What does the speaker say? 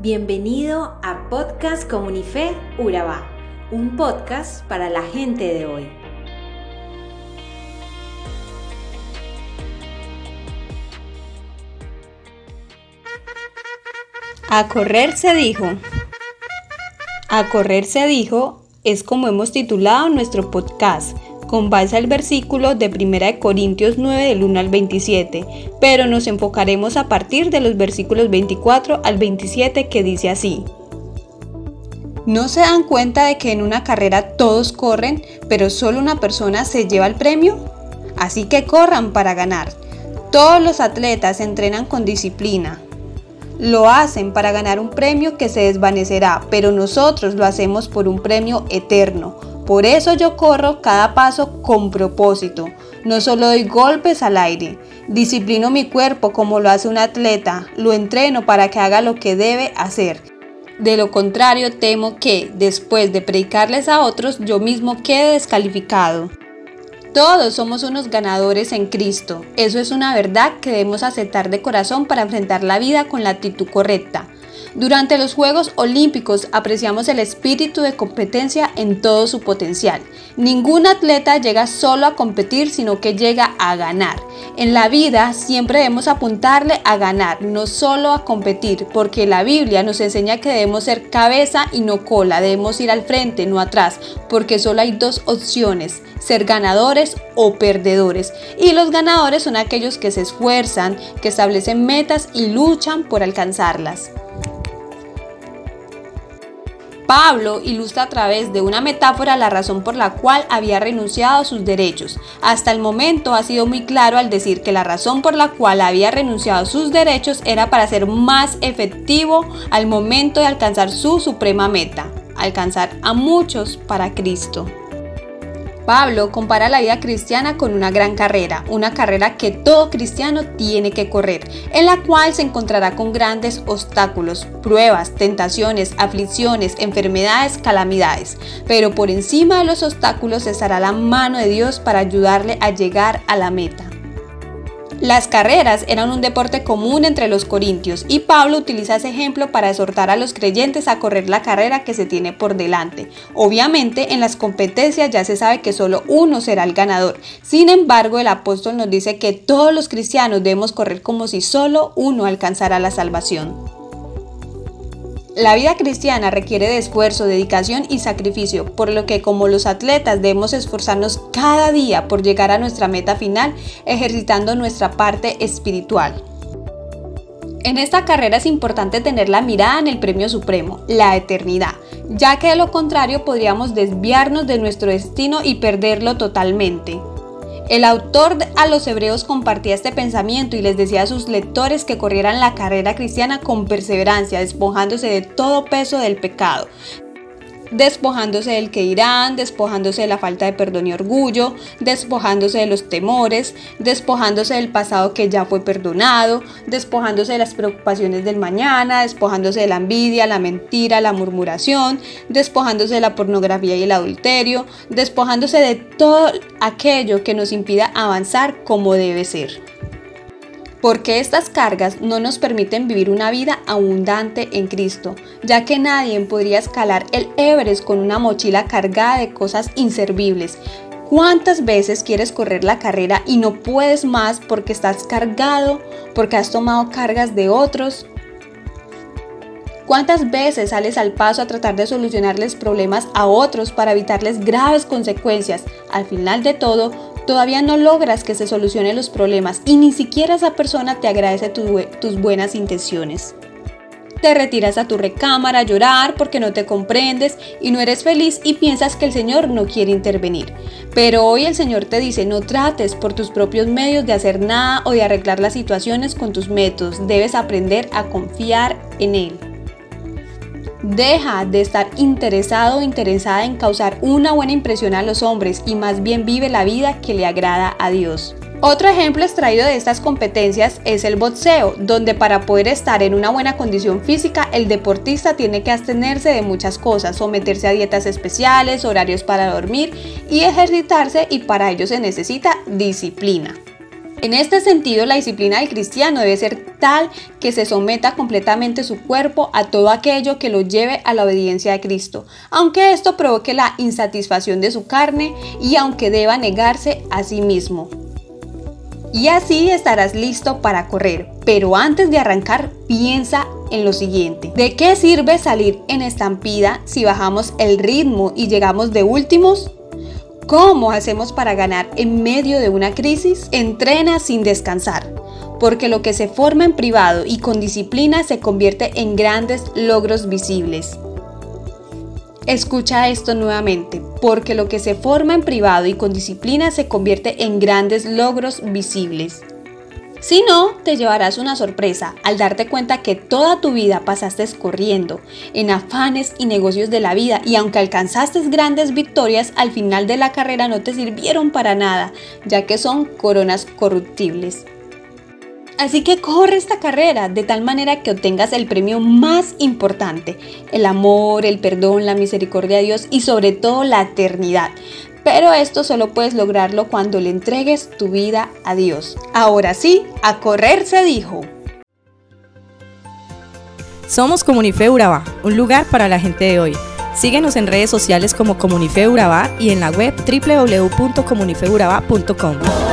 Bienvenido a Podcast Comunife Urabá, un podcast para la gente de hoy. A correr se dijo. A correr se dijo es como hemos titulado nuestro podcast con base al versículo de 1 Corintios 9 del 1 al 27, pero nos enfocaremos a partir de los versículos 24 al 27 que dice así. ¿No se dan cuenta de que en una carrera todos corren, pero solo una persona se lleva el premio? Así que corran para ganar. Todos los atletas entrenan con disciplina. Lo hacen para ganar un premio que se desvanecerá, pero nosotros lo hacemos por un premio eterno por eso yo corro cada paso con propósito. No solo doy golpes al aire, disciplino mi cuerpo como lo hace un atleta, lo entreno para que haga lo que debe hacer. De lo contrario, temo que, después de predicarles a otros, yo mismo quede descalificado. Todos somos unos ganadores en Cristo. Eso es una verdad que debemos aceptar de corazón para enfrentar la vida con la actitud correcta. Durante los Juegos Olímpicos apreciamos el espíritu de competencia en todo su potencial. Ningún atleta llega solo a competir, sino que llega a ganar. En la vida siempre debemos apuntarle a ganar, no solo a competir, porque la Biblia nos enseña que debemos ser cabeza y no cola, debemos ir al frente, no atrás, porque solo hay dos opciones, ser ganadores o perdedores. Y los ganadores son aquellos que se esfuerzan, que establecen metas y luchan por alcanzarlas. Pablo ilustra a través de una metáfora la razón por la cual había renunciado a sus derechos. Hasta el momento ha sido muy claro al decir que la razón por la cual había renunciado a sus derechos era para ser más efectivo al momento de alcanzar su suprema meta, alcanzar a muchos para Cristo. Pablo compara la vida cristiana con una gran carrera, una carrera que todo cristiano tiene que correr, en la cual se encontrará con grandes obstáculos, pruebas, tentaciones, aflicciones, enfermedades, calamidades. Pero por encima de los obstáculos estará la mano de Dios para ayudarle a llegar a la meta. Las carreras eran un deporte común entre los corintios y Pablo utiliza ese ejemplo para exhortar a los creyentes a correr la carrera que se tiene por delante. Obviamente en las competencias ya se sabe que solo uno será el ganador. Sin embargo, el apóstol nos dice que todos los cristianos debemos correr como si solo uno alcanzara la salvación. La vida cristiana requiere de esfuerzo, dedicación y sacrificio, por lo que como los atletas debemos esforzarnos cada día por llegar a nuestra meta final, ejercitando nuestra parte espiritual. En esta carrera es importante tener la mirada en el premio supremo, la eternidad, ya que de lo contrario podríamos desviarnos de nuestro destino y perderlo totalmente. El autor a los hebreos compartía este pensamiento y les decía a sus lectores que corrieran la carrera cristiana con perseverancia, despojándose de todo peso del pecado, despojándose del que irán, despojándose de la falta de perdón y orgullo, despojándose de los temores, despojándose del pasado que ya fue perdonado, despojándose de las preocupaciones del mañana, despojándose de la envidia, la mentira, la murmuración, despojándose de la pornografía y el adulterio, despojándose de todo aquello que nos impida avanzar como debe ser porque estas cargas no nos permiten vivir una vida abundante en Cristo, ya que nadie podría escalar el Everest con una mochila cargada de cosas inservibles. ¿Cuántas veces quieres correr la carrera y no puedes más porque estás cargado, porque has tomado cargas de otros? ¿Cuántas veces sales al paso a tratar de solucionarles problemas a otros para evitarles graves consecuencias? Al final de todo, todavía no logras que se solucionen los problemas y ni siquiera esa persona te agradece tus buenas intenciones. Te retiras a tu recámara a llorar porque no te comprendes y no eres feliz y piensas que el Señor no quiere intervenir. Pero hoy el Señor te dice, no trates por tus propios medios de hacer nada o de arreglar las situaciones con tus métodos. Debes aprender a confiar en Él. Deja de estar interesado o interesada en causar una buena impresión a los hombres y más bien vive la vida que le agrada a Dios. Otro ejemplo extraído de estas competencias es el boxeo, donde para poder estar en una buena condición física el deportista tiene que abstenerse de muchas cosas, someterse a dietas especiales, horarios para dormir y ejercitarse y para ello se necesita disciplina. En este sentido, la disciplina del cristiano debe ser tal que se someta completamente su cuerpo a todo aquello que lo lleve a la obediencia de Cristo, aunque esto provoque la insatisfacción de su carne y aunque deba negarse a sí mismo. Y así estarás listo para correr, pero antes de arrancar piensa en lo siguiente. ¿De qué sirve salir en estampida si bajamos el ritmo y llegamos de últimos? ¿Cómo hacemos para ganar en medio de una crisis? Entrena sin descansar, porque lo que se forma en privado y con disciplina se convierte en grandes logros visibles. Escucha esto nuevamente, porque lo que se forma en privado y con disciplina se convierte en grandes logros visibles. Si no, te llevarás una sorpresa al darte cuenta que toda tu vida pasaste corriendo en afanes y negocios de la vida y aunque alcanzaste grandes victorias, al final de la carrera no te sirvieron para nada, ya que son coronas corruptibles. Así que corre esta carrera de tal manera que obtengas el premio más importante, el amor, el perdón, la misericordia de Dios y sobre todo la eternidad. Pero esto solo puedes lograrlo cuando le entregues tu vida a Dios. Ahora sí, a correr se dijo. Somos Comunife Urabá, un lugar para la gente de hoy. Síguenos en redes sociales como Comunife Urabá y en la web www.comunifeurabá.com.